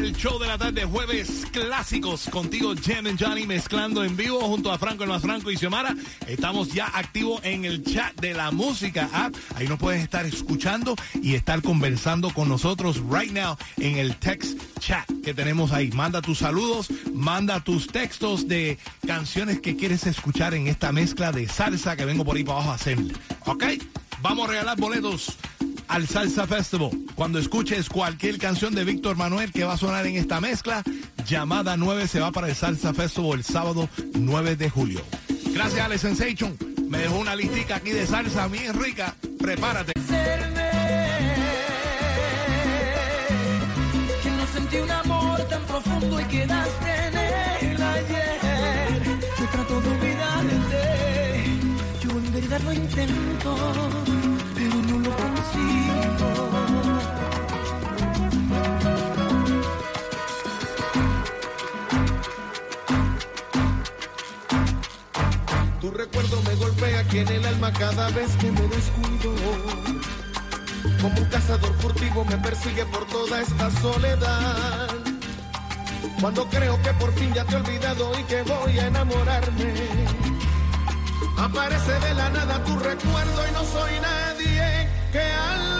Al show de la tarde, jueves clásicos, contigo Jem and Johnny mezclando en vivo junto a Franco el más Franco y Xiomara. Estamos ya activos en el chat de la música app. Ahí nos puedes estar escuchando y estar conversando con nosotros right now en el text chat que tenemos ahí. Manda tus saludos, manda tus textos de canciones que quieres escuchar en esta mezcla de salsa que vengo por ahí para abajo a hacer. ¿Ok? Vamos a regalar boletos al Salsa Festival. Cuando escuches cualquier canción de Víctor Manuel que va a sonar en esta mezcla, llamada 9 se va para el Salsa Festival el sábado 9 de julio. Gracias, Ale Sensation. Me dejó una listica aquí de salsa bien rica. Prepárate. profundo y quedaste en él ayer. Yo en verdad lo intento, Tu recuerdo me golpea aquí en el alma cada vez que me descuido. Como un cazador furtivo me persigue por toda esta soledad. Cuando creo que por fin ya te he olvidado y que voy a enamorarme. Aparece de la nada tu recuerdo y no soy nadie que alguien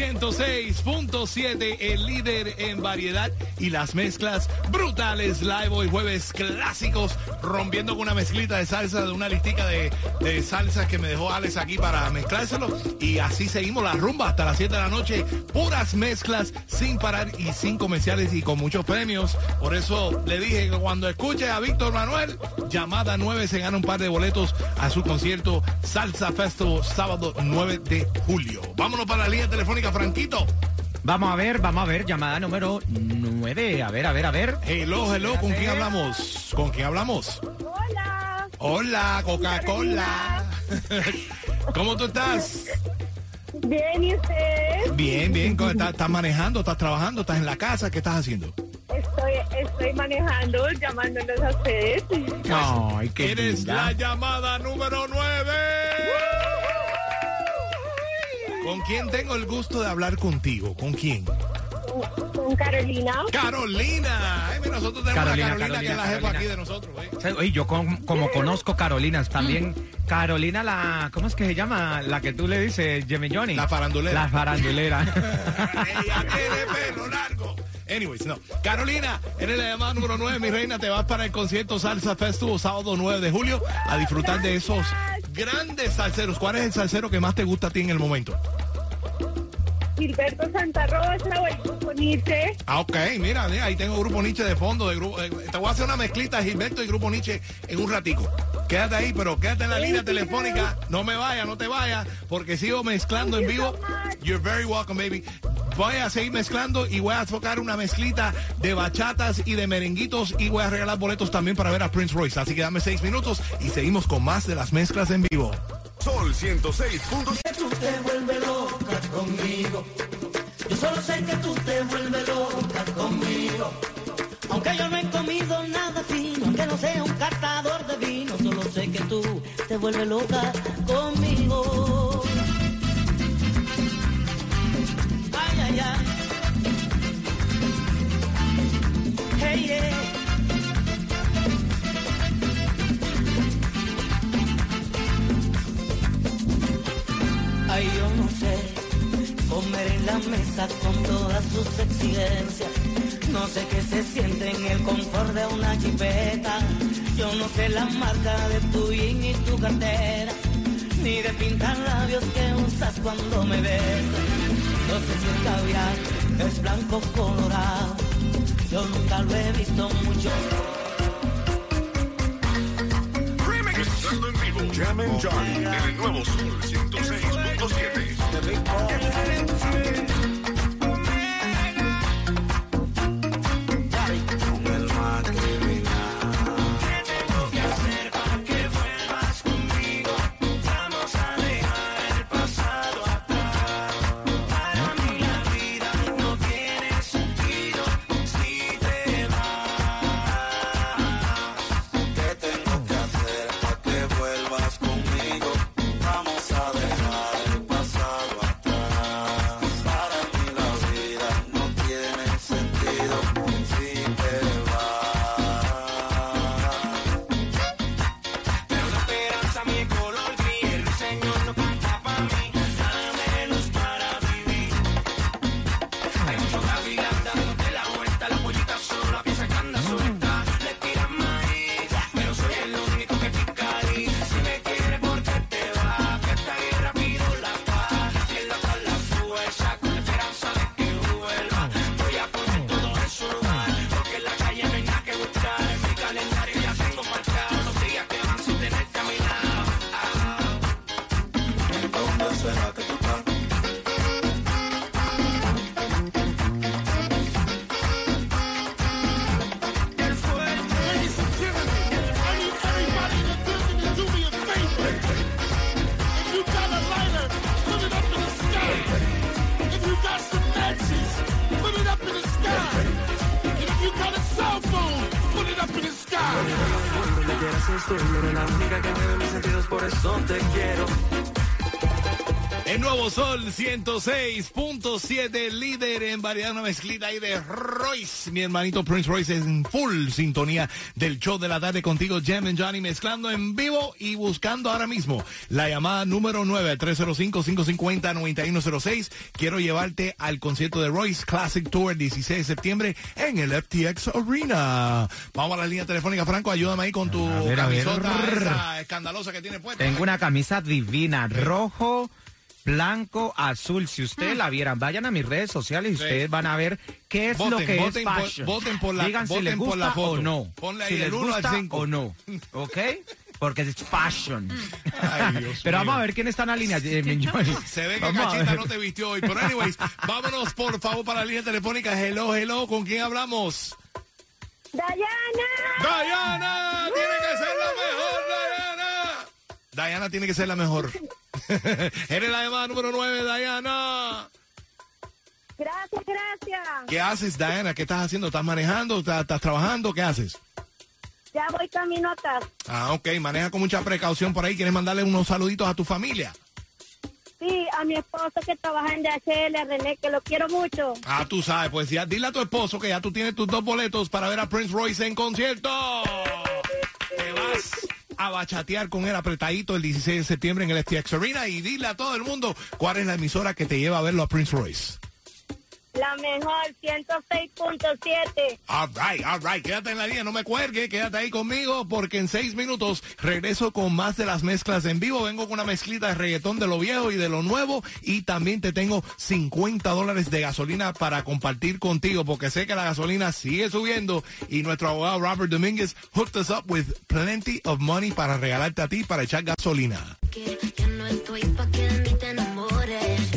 106.7, el líder en variedad y las mezclas brutales. Live hoy jueves clásicos, rompiendo con una mezclita de salsa, de una listica de, de salsas que me dejó Alex aquí para mezclárselo. Y así seguimos la rumba hasta las 7 de la noche. Puras mezclas sin parar y sin comerciales y con muchos premios. Por eso le dije que cuando escuche a Víctor Manuel, llamada 9 se gana un par de boletos a su concierto Salsa Festival sábado 9 de julio. Vámonos para la línea telefónica, Franquito. Vamos a ver, vamos a ver, llamada número 9. A ver, a ver, a ver. Hello, hello, ¿con quién hablamos? ¿Con quién hablamos? Hola. Hola, Coca-Cola. ¿Cómo tú estás? Bien, ¿y usted? Bien, bien. ¿Cómo ¿Estás, estás manejando? ¿Estás trabajando? ¿Estás en la casa? ¿Qué estás haciendo? Estoy, estoy manejando, llamándolos a ustedes. Ay, qué Eres linda. la llamada número 9. ¿Con quién tengo el gusto de hablar contigo? ¿Con quién? Con Carolina. Carolina. Ay, mira, nosotros tenemos Carolina, a Carolina, que es la Carolina, jefa Carolina. aquí de nosotros. ¿eh? Oye, yo con- como conozco Carolinas también. Carolina la, ¿cómo es que se llama? La que tú le dices, Jimmy Johnny. La farandulera. La farandulera. Ella tiene pelo largo. Anyways, no. Carolina, eres la llamada número 9, mi reina. Te vas para el concierto Salsa Festival sábado 9 de julio a disfrutar de esos grandes salseros. ¿Cuál es el salsero que más te gusta a ti en el momento? Gilberto Santa Rosa o el grupo Nietzsche. Ah, ok, mira, mira, ahí tengo Grupo Nietzsche de fondo. De grupo, eh, te voy a hacer una mezclita de Gilberto y Grupo Nietzsche en un ratico. Quédate ahí, pero quédate en la línea telefónica. No me vayas, no te vayas, porque sigo mezclando en vivo. You're very welcome, baby. Voy a seguir mezclando y voy a tocar una mezclita de bachatas y de merenguitos y voy a regalar boletos también para ver a Prince Royce. Así que dame seis minutos y seguimos con más de las mezclas en vivo. Sol 106. que tú te vuelves loca conmigo. Yo solo sé que tú te vuelves loca conmigo. Aunque yo no he comido nada fino, aunque no sea un catador de vino, solo sé que tú te vuelves loca Ay, yo no sé comer en la mesa con todas sus exigencias. No sé qué se siente en el confort de una chipeta. Yo no sé la marca de tu jean y tu cartera. Ni de pintar labios que usas cuando me besas. No sé si el caviar es blanco colorado. Yo nunca lo he visto mucho. Mezclando en vivo. Jam and Johnny en el nuevo Sol 106.7. Sol 106.7, líder en variedad, una mezclita ahí de Royce. Mi hermanito Prince Royce es en full sintonía del show de la tarde contigo, Jem and Johnny, mezclando en vivo y buscando ahora mismo la llamada número 9, 305-550-9106. Quiero llevarte al concierto de Royce Classic Tour 16 de septiembre en el FTX Arena. Vamos a la línea telefónica, Franco, ayúdame ahí con tu ver, camisota esa escandalosa que tiene puesta. Tengo una camisa divina, rojo, blanco, azul. Si ustedes la vieran, vayan a mis redes sociales y Sí. ustedes van a ver qué es lo que voten es por- fashion. voten por la- Digan si les por gusta la foto. o no. Ponle ahí si les uno al gusta cinco. o no. ¿Ok? Porque es fashion. Ay, Dios Pero mío. vamos a ver quién está en la línea. eh. Se ve que Vamos Cachita no te vistió hoy. Pero anyways, vámonos por favor para la línea telefónica. Hello, hello, ¿con quién hablamos? Dayana. Diana, tiene que ser la mejor, Diana. Tiene que ser la mejor. Eres la llamada número 9, Diana. Gracias, gracias. ¿Qué haces, Diana? ¿Qué estás haciendo? ¿Estás manejando? ¿Estás, estás trabajando? ¿Qué haces? Ya voy camino a casa. Ah, ok, maneja con mucha precaución por ahí. ¿Quieres mandarle unos saluditos a tu familia? Sí, a mi esposo que trabaja en DHL, a René, que lo quiero mucho. Ah, tú sabes, pues ya dile a tu esposo que ya tú tienes tus dos boletos para ver a Prince Royce en concierto. Te vas a bachatear con él apretadito el 16 de septiembre en el FTX Arena y dile a todo el mundo cuál es la emisora que te lleva a verlo a Prince Royce. La mejor, 106.7. All right, all right, quédate en la línea, no me cuelgue, quédate ahí conmigo porque en seis minutos regreso con más de las mezclas en vivo. Vengo con una mezclita de reggaetón de lo viejo y de lo nuevo y también te tengo 50 dólares de gasolina para compartir contigo porque sé que la gasolina sigue subiendo y nuestro abogado Robert Domínguez hooked us up with plenty of money para regalarte a ti para echar gasolina. que no estoy pa' que de mí te enamores,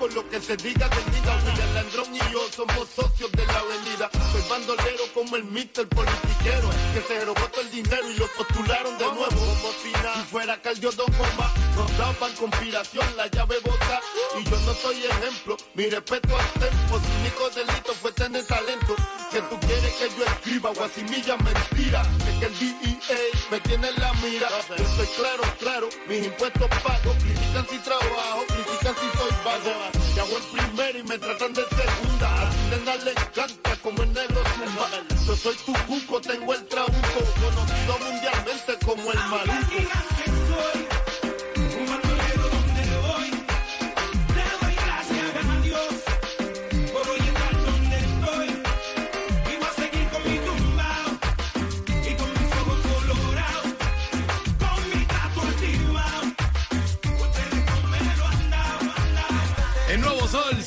poco lo que se diga de vida. William Landrón y yo somos socios de la avenida. Soy bandolero como el mister politiquero que se robó todo el dinero y lo postularon de nuevo. Como si fuera Caldiodón bomba, nos daban conspiración, la llave bota. Y yo no soy ejemplo, mi respeto al tempo. Único delito fue tener talento. Que tú quieres que yo escriba guasimilla mentira. Es que el DEA me tiene en la mira. Yo soy claro, claro, mis impuestos pago. Critican si trabajo, critican si soy vago. Ya voy primero y me tratan de segunda. A ti nena le encanta como el negro zumba. Yo soy tu cuco, tengo el trabuco. Conocido mundialmente como el maluco.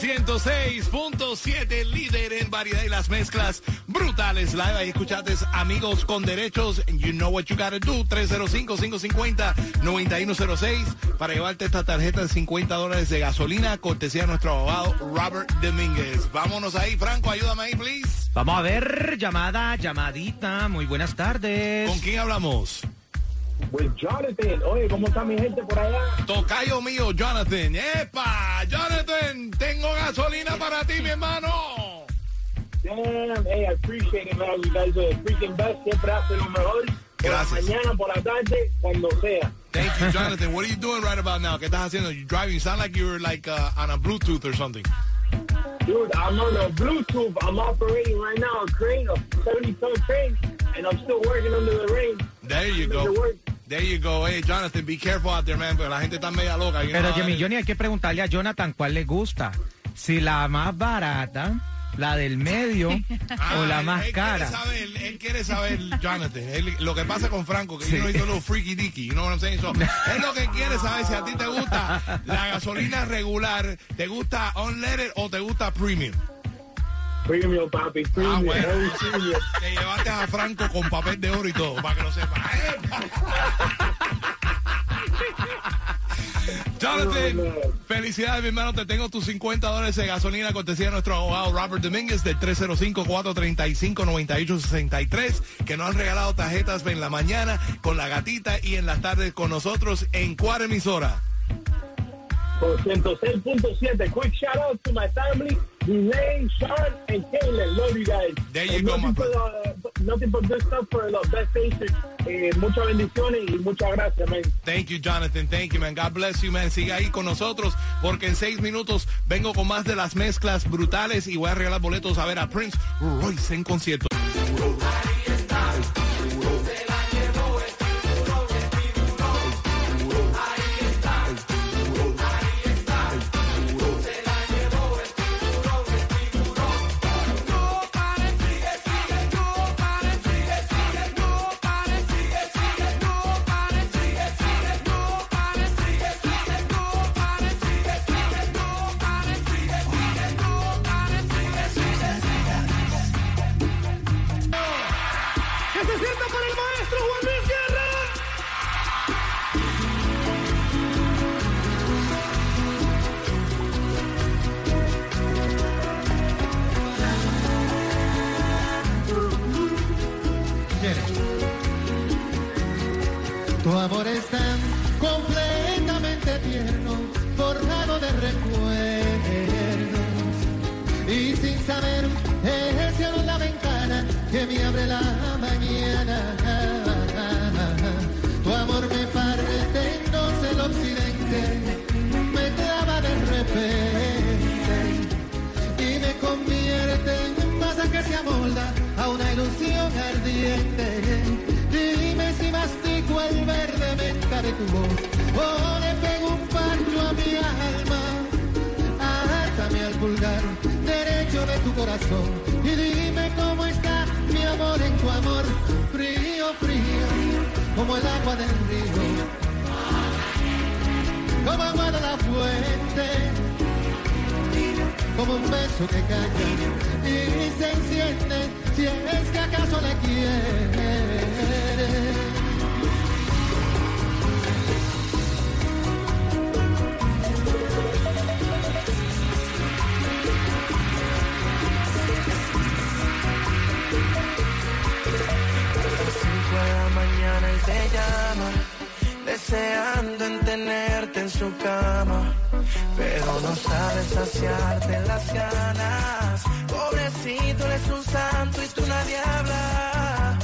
106.7, líder en variedad y las mezclas brutales. Live ahí escuchaste amigos con derechos. You know what you gotta do. 305-550-9106 para llevarte esta tarjeta de 50 dólares de gasolina. Cortesía de nuestro abogado Robert Domínguez. Vámonos ahí, Franco, ayúdame ahí, please. Vamos a ver, llamada, llamadita. Muy buenas tardes. ¿Con quién hablamos? Pues Jonathan, oye, ¿cómo está mi gente por allá? Tocayo mío, Jonathan. ¡Epa! Jonathan, tengo gasolina para ti, mi hermano. Damn, hey, I appreciate it, man. You guys are the freaking best. Siempre hacen lo mejor. Por la Gracias. mañana, por la tarde, cuando sea. Thank you, Jonathan. What are you doing right about now? ¿Qué estás haciendo? You driving? You sound like you're like uh, on a Bluetooth or something. Dude, I'm on a Bluetooth. I'm operating right now a crane, a 70-ton crane, and I'm still working under the rain. There you go. There you go. Hey, Jonathan, be careful out there, man. Porque la gente está media loca. Pero know, Jimmy eh. Johnny, hay que preguntarle a Jonathan cuál le gusta. Si la más barata, la del medio Ah, o la él- más él cara. Quiere saber, él quiere saber, Jonathan, él- lo que pasa con Franco, que Sí. yo no hizo los freaky dicky, you know what I'm saying? So, es lo que quiere saber si a ti te gusta la gasolina regular, te gusta unleaded o te gusta premium. Premium, papi, premium. Ah, bueno. premium. Te llevaste a Franco con papel de oro y todo, para que lo sepas. Jonathan, no. felicidades, mi hermano. Te tengo tus 50 dólares de gasolina, cortesía de nuestro abogado Robert Domínguez del 305-435-9863, que nos han regalado tarjetas en la mañana con la gatita y en las tardes con nosotros. ¿En cuál emisora? Por 106.7. Quick shout out to my family, Elaine, Sean, and Taylor. Love you guys. There you And go, my nothing, but, nothing but good stuff for the best station. Eh, muchas bendiciones y muchas gracias, man. Thank you, Jonathan. Thank you, man. God bless you, man. Siga ahí con nosotros porque en seis minutos vengo con más de las mezclas brutales y voy a regalar boletos a ver a Prince Royce en concierto. Como el agua del río, como agua de la fuente como un beso que calla y se enciende si es que acaso le quiere. Deseando en tenerte en su cama, pero no sabe saciarte las ganas. Pobrecito, él es un santo y tú nadie habla.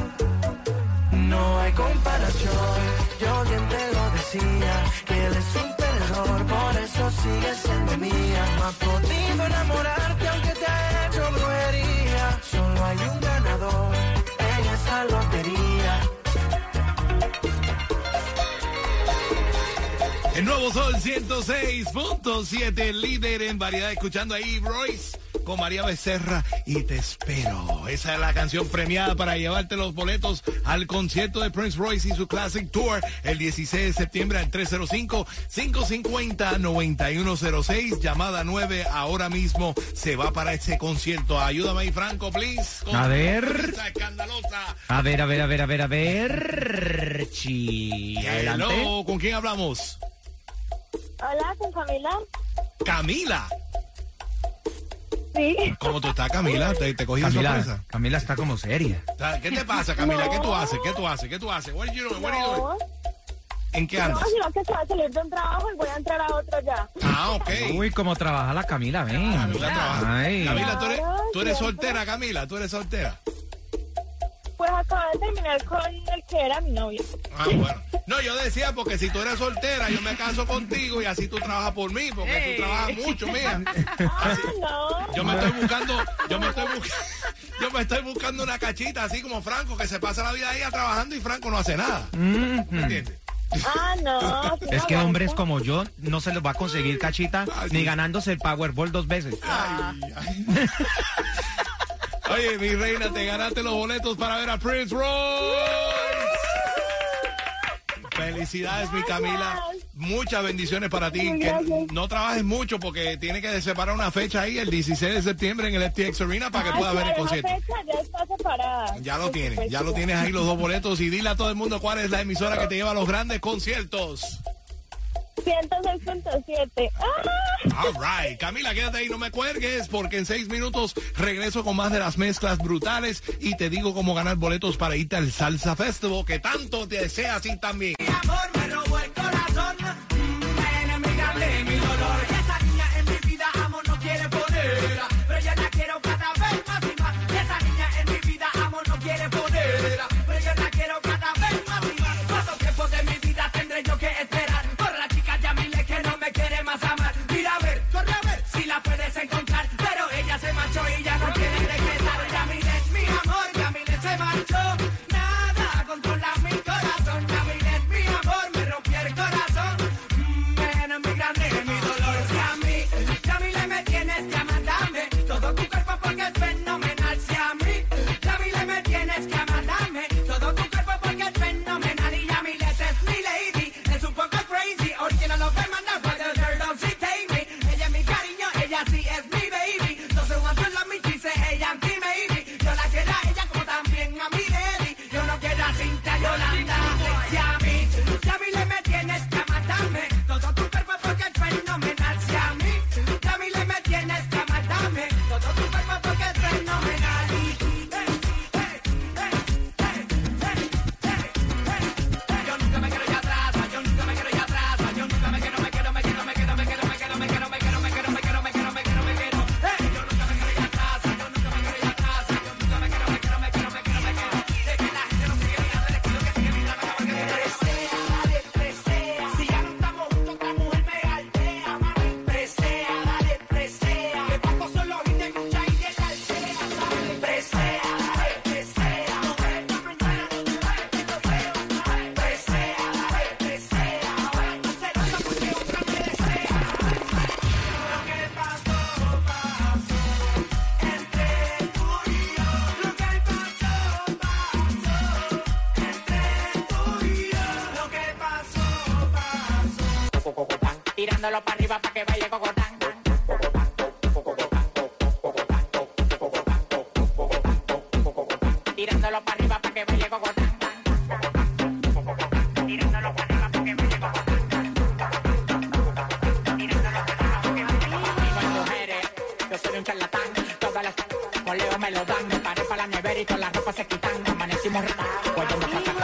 No hay comparación, yo bien te lo decía, que él es un perdedor, por eso sigue siendo mía. No ha podido enamorarte aunque te ha hecho brujería, solo hay un ganador en esa lotería. El nuevo Sol 106.7, líder en variedad, escuchando ahí Royce con María Becerra y Te Espero. Esa es la canción premiada para llevarte los boletos al concierto de Prince Royce y su Classic Tour el 16 de septiembre al 305-550-9106. Llamada 9 ahora mismo se va para ese concierto. Ayúdame ahí, Franco, please. con A ver. escandalosa. A ver, a ver, a ver, a ver, a ver. Chi. Adelante. Hello, ¿con quién hablamos? Hola, con Camila. Camila. Sí. ¿Cómo tú estás, Camila? ¿Te, te cogí de Camila, sorpresa? Camila está como seria. ¿Qué te pasa, Camila? ¿Qué tú No. haces? ¿Qué tú haces? ¿Qué tú haces? What are you doing? What are you doing? No, ¿En qué no, andas? sino que se va a salir de un trabajo y voy a entrar a otro ya. Ah, ok. Uy, cómo trabaja la Camila, ven. Camila trabaja. Ay. Camila, ¿tú eres, tú eres soltera, Camila. ¿Tú eres soltera? Pues acabo de terminar con el que era mi novio. Ah, bueno. No, yo decía porque si tú eres soltera, yo me caso contigo y así tú trabajas por mí, porque tú trabajas mucho, mía. Ah, no. Yo me estoy buscando, yo me estoy buscando, yo me estoy buscando una cachita así como Franco, que se pasa la vida ahí trabajando y Franco no hace nada. ¿Me entiendes? Ah, no. Es que hombres como yo no se les va a conseguir cachita ni ganándose el Powerball dos veces. Ay, ay. Oye, mi reina, te ganaste los boletos para ver a Prince Royce. Felicidades, mi Camila. Muchas bendiciones para ti. Que no trabajes mucho porque tiene que separar una fecha ahí el 16 de septiembre en el FTX Arena para que puedas ver el concierto. La fecha ya está separada. Ya lo tienes, ya lo tienes ahí los dos boletos y dile a todo el mundo cuál es la emisora que te lleva a los grandes conciertos. 106.7. ¡Ah! All right. Camila, quédate ahí, no me cuelgues, porque en seis minutos regreso con más de las mezclas brutales y te digo cómo ganar boletos para irte al Salsa Festival, que tanto te deseas y también. Mi amor me robó el corazón, Tirándolo para arriba para que vaya cocotán. Tirándolo para arriba para que vaya cocotán. Tirándolo arriba para que mujeres, yo soy un charlatán. Todas las me lo dan. Me paré para la nevera y todas las ropas se quitan. Amanecimos retados,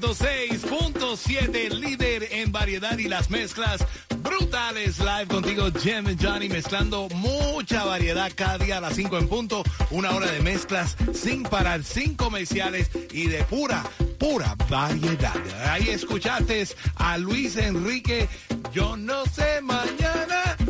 106.7, líder en variedad y las mezclas brutales. Live contigo, Jem and Johnny, mezclando mucha variedad cada día a las 5 en punto. Una hora de mezclas sin parar, sin comerciales y de pura, pura variedad. Ahí escuchaste a Luis Enrique, yo no sé mañana,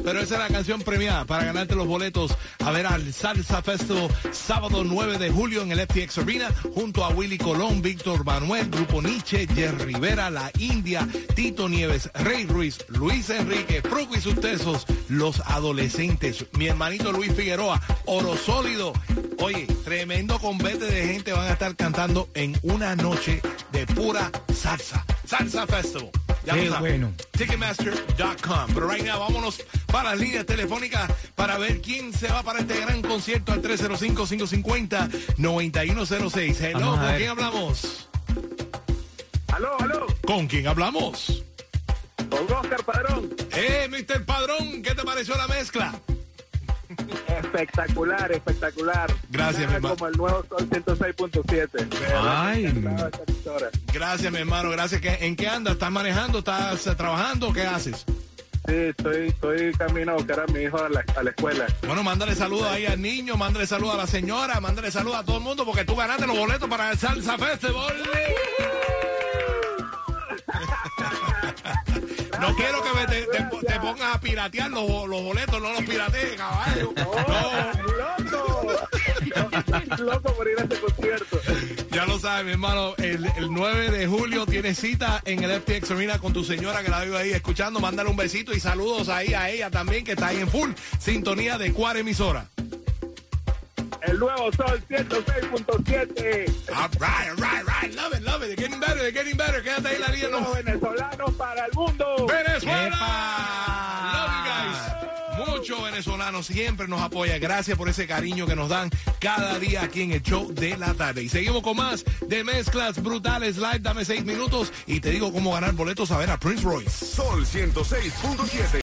pero esa es la canción premiada para ganarte los boletos a ver al Salsa Festival sábado 9 de julio en el FTX Arena junto a Willy Colón, Víctor Manuel, Grupo Nietzsche, Jerry Rivera, La India, Tito Nieves, Rey Ruiz, Luis Enrique, Fruco y sus tesos, los adolescentes, mi hermanito Luis Figueroa, Oro Sólido. Oye, tremendo convete de gente van a estar cantando en una noche de pura salsa. Salsa Festival. Ya Qué bueno. Ticketmaster.com. Pero right now, vámonos para las líneas telefónicas para ver quién se va para este gran concierto al 305-550-9106. Hello, ¿con quién hablamos? Aló, aló, ¿Con quién hablamos? con Oscar Padrón. Eh, Mr. Padrón, ¿qué te pareció la mezcla? Espectacular, espectacular. Gracias, Nada mi hermano. Como el nuevo Sol 106.7. De verdad, Ay. Gracias, mi hermano, gracias. ¿Qué- ¿En qué andas? ¿Estás manejando? ¿Estás eh, trabajando? ¿Qué haces? Sí, estoy, estoy camino a buscar a mi hijo a la, a la escuela. Bueno, mándale saludos ahí al niño, mándale saludos a la señora, mándale saludos a todo el mundo porque tú ganaste los boletos para el Salsa Festival. Te, te- te pongas a piratear los, los boletos, no los piratees, caballo. No. Loco. Loco por ir a ese concierto. Ya lo sabes, mi hermano, el, el 9 de julio tienes cita en el FTX Arena con tu señora que la vive ahí escuchando. Mándale un besito y saludos ahí a ella también que está ahí en full sintonía de cuál emisora. El nuevo Sol 106.7. All right, all right, all right. Love it, love it. They're getting better, they're getting better. Quédate ahí la línea. Los No. venezolanos para el mundo. ¡Venezuela! Love you guys. Muchos venezolanos siempre nos apoyan. Gracias por ese cariño que nos dan cada día aquí en el show de la tarde. Y seguimos con más de mezclas brutales live. Dame seis minutos y te digo cómo ganar boletos a ver a Prince Royce. Sol 106.7.